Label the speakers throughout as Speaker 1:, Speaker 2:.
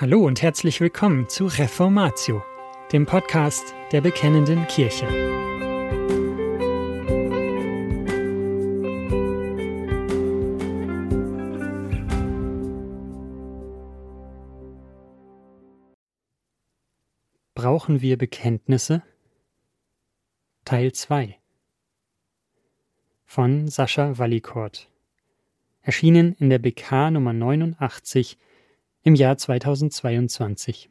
Speaker 1: Hallo und herzlich willkommen zu Reformatio, dem Podcast der Bekennenden Kirche. Brauchen wir Bekenntnisse? Teil 2 von Sascha Wallikort. Erschienen in der BK Nummer 89 im Jahr 2022.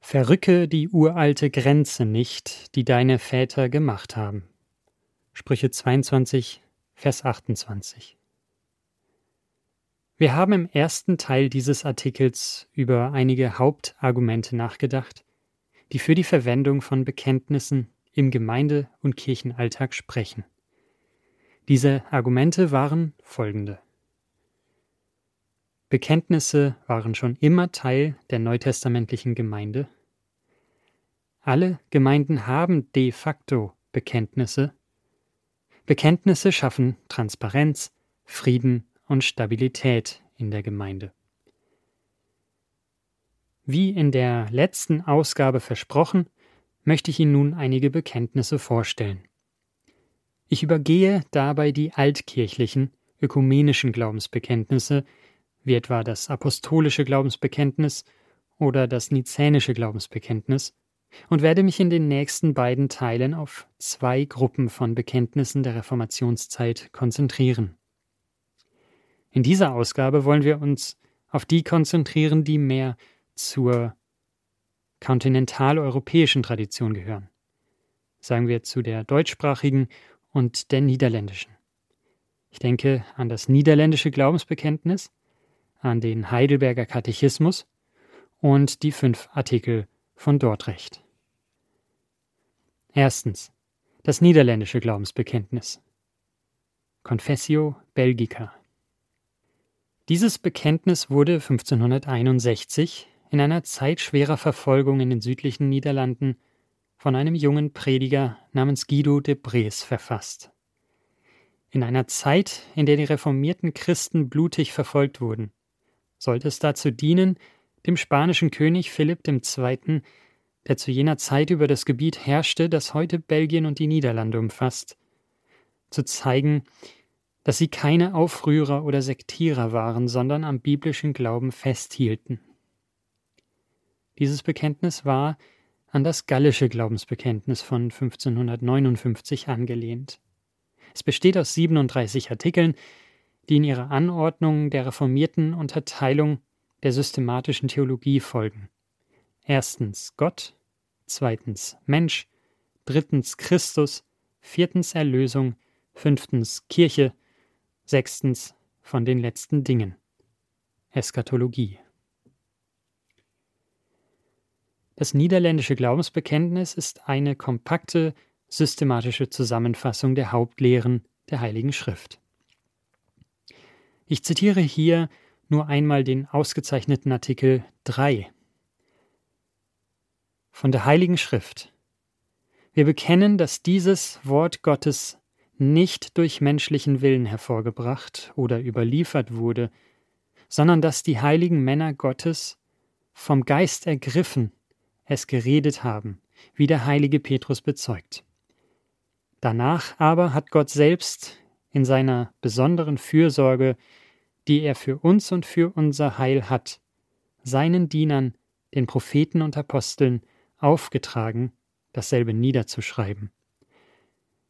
Speaker 1: Verrücke die uralte Grenze nicht, die deine Väter gemacht haben. Sprüche 22, Vers 28. Wir haben im ersten Teil dieses Artikels über einige Hauptargumente nachgedacht, die für die Verwendung von Bekenntnissen im Gemeinde- und Kirchenalltag sprechen. Diese Argumente waren folgende. Bekenntnisse waren schon immer Teil der neutestamentlichen Gemeinde. Alle Gemeinden haben de facto Bekenntnisse. Bekenntnisse schaffen Transparenz, Frieden und Stabilität in der Gemeinde. Wie in der letzten Ausgabe versprochen, möchte ich Ihnen nun einige Bekenntnisse vorstellen. Ich übergehe dabei die altkirchlichen, ökumenischen Glaubensbekenntnisse, wie etwa das apostolische Glaubensbekenntnis oder das nizänische Glaubensbekenntnis, und werde mich in den nächsten beiden Teilen auf zwei Gruppen von Bekenntnissen der Reformationszeit konzentrieren. In dieser Ausgabe wollen wir uns auf die konzentrieren, die mehr zur kontinentaleuropäischen Tradition gehören. Sagen wir zu der deutschsprachigen und der niederländischen. Ich denke an das niederländische Glaubensbekenntnis, an den Heidelberger Katechismus und die fünf Artikel von Dortrecht. Erstens. Das niederländische Glaubensbekenntnis. Confessio Belgica. Dieses Bekenntnis wurde 1561 in einer Zeit schwerer Verfolgung in den südlichen Niederlanden von einem jungen Prediger namens Guido de Brees verfasst. In einer Zeit, in der die reformierten Christen blutig verfolgt wurden, sollte es dazu dienen, dem spanischen König Philipp II., der zu jener Zeit über das Gebiet herrschte, das heute Belgien und die Niederlande umfasst, zu zeigen, dass sie keine Aufrührer oder Sektierer waren, sondern am biblischen Glauben festhielten. Dieses Bekenntnis war an das gallische Glaubensbekenntnis von 1559 angelehnt. Es besteht aus 37 Artikeln, die in ihrer Anordnung der reformierten Unterteilung der systematischen Theologie folgen. Erstens Gott, zweitens Mensch, drittens Christus, viertens Erlösung, fünftens Kirche, sechstens von den letzten Dingen. Eschatologie. Das niederländische Glaubensbekenntnis ist eine kompakte, systematische Zusammenfassung der Hauptlehren der Heiligen Schrift. Ich zitiere hier nur einmal den ausgezeichneten Artikel 3 von der Heiligen Schrift. Wir bekennen, dass dieses Wort Gottes nicht durch menschlichen Willen hervorgebracht oder überliefert wurde, sondern dass die heiligen Männer Gottes vom Geist ergriffen es geredet haben, wie der heilige Petrus bezeugt. Danach aber hat Gott selbst in seiner besonderen Fürsorge die er für uns und für unser Heil hat, seinen Dienern, den Propheten und Aposteln, aufgetragen, dasselbe niederzuschreiben.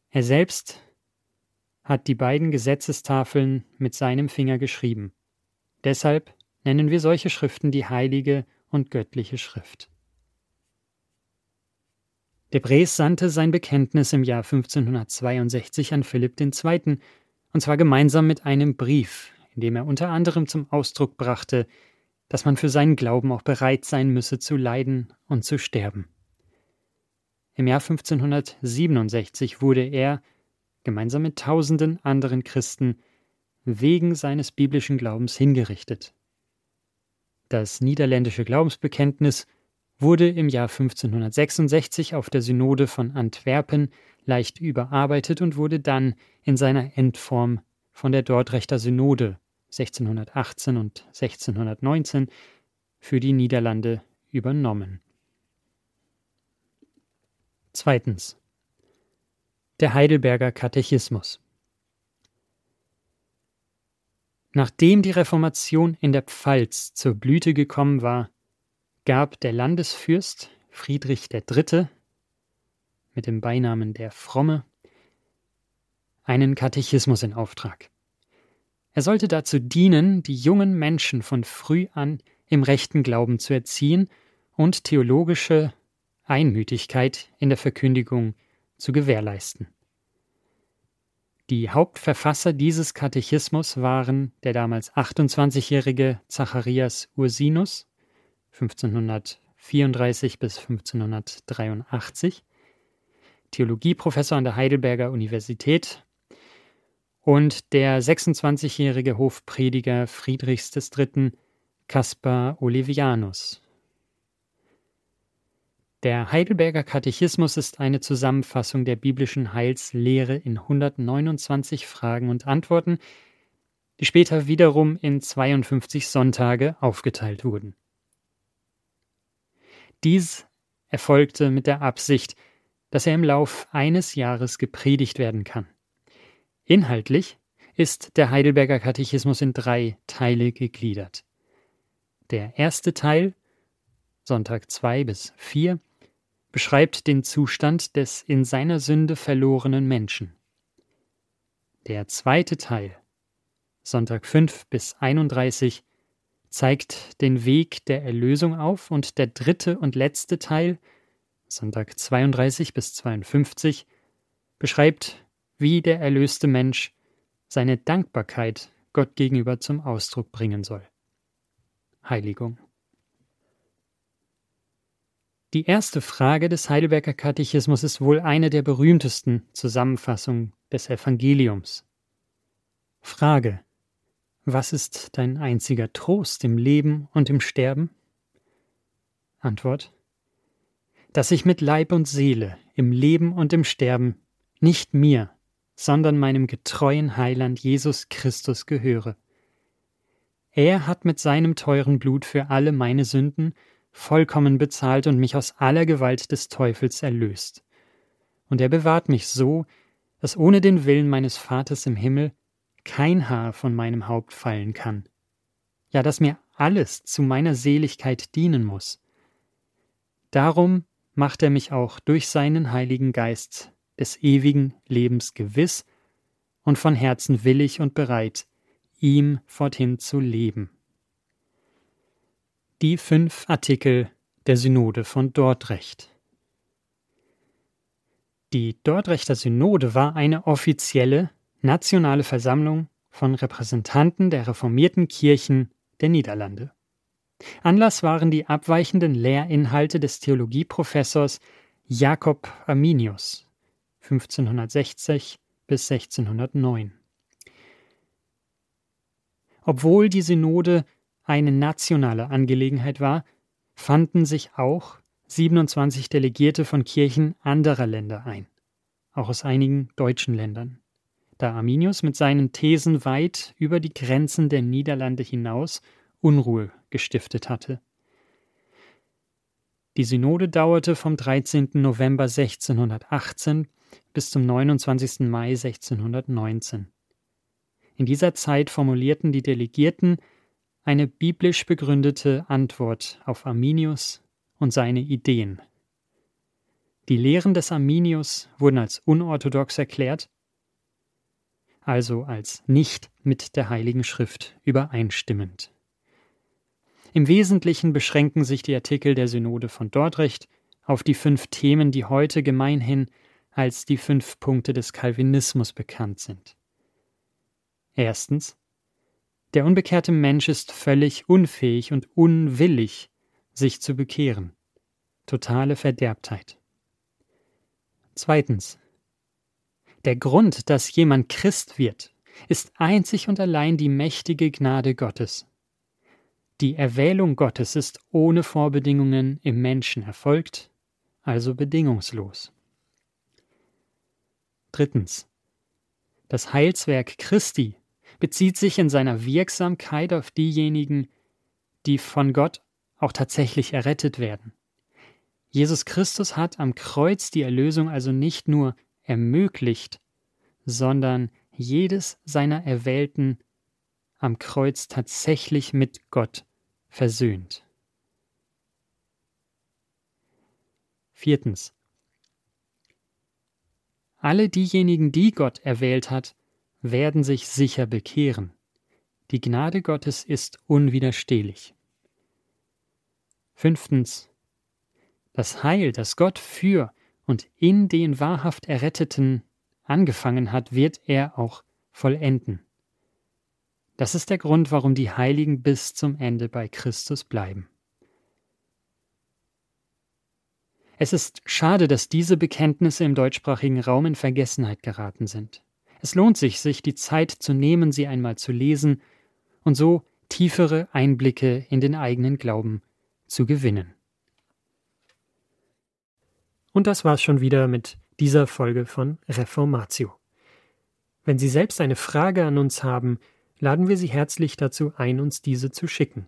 Speaker 1: Er selbst hat die beiden Gesetzestafeln mit seinem Finger geschrieben. Deshalb nennen wir solche Schriften die heilige und göttliche Schrift. De Bres sandte sein Bekenntnis im Jahr 1562 an Philipp II., und zwar gemeinsam mit einem Brief, indem er unter anderem zum Ausdruck brachte, dass man für seinen Glauben auch bereit sein müsse zu leiden und zu sterben. Im Jahr 1567 wurde er, gemeinsam mit tausenden anderen Christen, wegen seines biblischen Glaubens hingerichtet. Das niederländische Glaubensbekenntnis wurde im Jahr 1566 auf der Synode von Antwerpen leicht überarbeitet und wurde dann in seiner Endform von der Dortrechter Synode 1618 und 1619 für die Niederlande übernommen. Zweitens. Der Heidelberger Katechismus. Nachdem die Reformation in der Pfalz zur Blüte gekommen war, gab der Landesfürst Friedrich III. mit dem Beinamen der Fromme einen Katechismus in Auftrag. Er sollte dazu dienen, die jungen Menschen von früh an im rechten Glauben zu erziehen und theologische Einmütigkeit in der Verkündigung zu gewährleisten. Die Hauptverfasser dieses Katechismus waren der damals 28-jährige Zacharias Ursinus 1534 bis 1583, Theologieprofessor an der Heidelberger Universität und der 26-jährige Hofprediger Friedrichs III. Caspar Olevianus. Der Heidelberger Katechismus ist eine Zusammenfassung der biblischen Heilslehre in 129 Fragen und Antworten, die später wiederum in 52 Sonntage aufgeteilt wurden. Dies erfolgte mit der Absicht, dass er im Lauf eines Jahres gepredigt werden kann. Inhaltlich ist der Heidelberger Katechismus in drei Teile gegliedert. Der erste Teil, Sonntag 2 bis 4, beschreibt den Zustand des in seiner Sünde verlorenen Menschen. Der zweite Teil, Sonntag 5 bis 31, zeigt den Weg der Erlösung auf und der dritte und letzte Teil, Sonntag 32 bis 52, beschreibt wie der erlöste Mensch seine Dankbarkeit Gott gegenüber zum Ausdruck bringen soll. Heiligung. Die erste Frage des Heidelberger Katechismus ist wohl eine der berühmtesten Zusammenfassungen des Evangeliums. Frage. Was ist dein einziger Trost im Leben und im Sterben? Antwort. Dass ich mit Leib und Seele im Leben und im Sterben nicht mir, sondern meinem getreuen Heiland Jesus Christus gehöre. Er hat mit seinem teuren Blut für alle meine Sünden vollkommen bezahlt und mich aus aller Gewalt des Teufels erlöst. Und er bewahrt mich so, dass ohne den Willen meines Vaters im Himmel kein Haar von meinem Haupt fallen kann. Ja, dass mir alles zu meiner Seligkeit dienen muss. Darum macht er mich auch durch seinen Heiligen Geist des ewigen Lebens gewiss und von Herzen willig und bereit, ihm forthin zu leben. Die fünf Artikel der Synode von Dordrecht. Die Dordrechter Synode war eine offizielle nationale Versammlung von Repräsentanten der reformierten Kirchen der Niederlande. Anlass waren die abweichenden Lehrinhalte des Theologieprofessors Jakob Arminius 1560 bis 1609. Obwohl die Synode eine nationale Angelegenheit war, fanden sich auch 27 Delegierte von Kirchen anderer Länder ein, auch aus einigen deutschen Ländern. Da Arminius mit seinen Thesen weit über die Grenzen der Niederlande hinaus Unruhe gestiftet hatte. Die Synode dauerte vom 13. November 1618 bis zum 29. Mai 1619. In dieser Zeit formulierten die Delegierten eine biblisch begründete Antwort auf Arminius und seine Ideen. Die Lehren des Arminius wurden als unorthodox erklärt, also als nicht mit der Heiligen Schrift übereinstimmend. Im Wesentlichen beschränken sich die Artikel der Synode von Dordrecht auf die fünf Themen, die heute gemeinhin als die fünf Punkte des Calvinismus bekannt sind. Erstens. Der unbekehrte Mensch ist völlig unfähig und unwillig, sich zu bekehren. Totale Verderbtheit. Zweitens. Der Grund, dass jemand Christ wird, ist einzig und allein die mächtige Gnade Gottes. Die Erwählung Gottes ist ohne Vorbedingungen im Menschen erfolgt, also bedingungslos. Drittens. Das Heilswerk Christi bezieht sich in seiner Wirksamkeit auf diejenigen, die von Gott auch tatsächlich errettet werden. Jesus Christus hat am Kreuz die Erlösung also nicht nur ermöglicht, sondern jedes seiner Erwählten am Kreuz tatsächlich mit Gott versöhnt. Viertens. Alle diejenigen, die Gott erwählt hat, werden sich sicher bekehren. Die Gnade Gottes ist unwiderstehlich. Fünftens. Das Heil, das Gott für und in den wahrhaft Erretteten angefangen hat, wird er auch vollenden. Das ist der Grund, warum die Heiligen bis zum Ende bei Christus bleiben. Es ist schade, dass diese Bekenntnisse im deutschsprachigen Raum in Vergessenheit geraten sind. Es lohnt sich, sich die Zeit zu nehmen, sie einmal zu lesen und so tiefere Einblicke in den eigenen Glauben zu gewinnen. Und das war's schon wieder mit dieser Folge von Reformatio. Wenn Sie selbst eine Frage an uns haben, laden wir Sie herzlich dazu ein, uns diese zu schicken.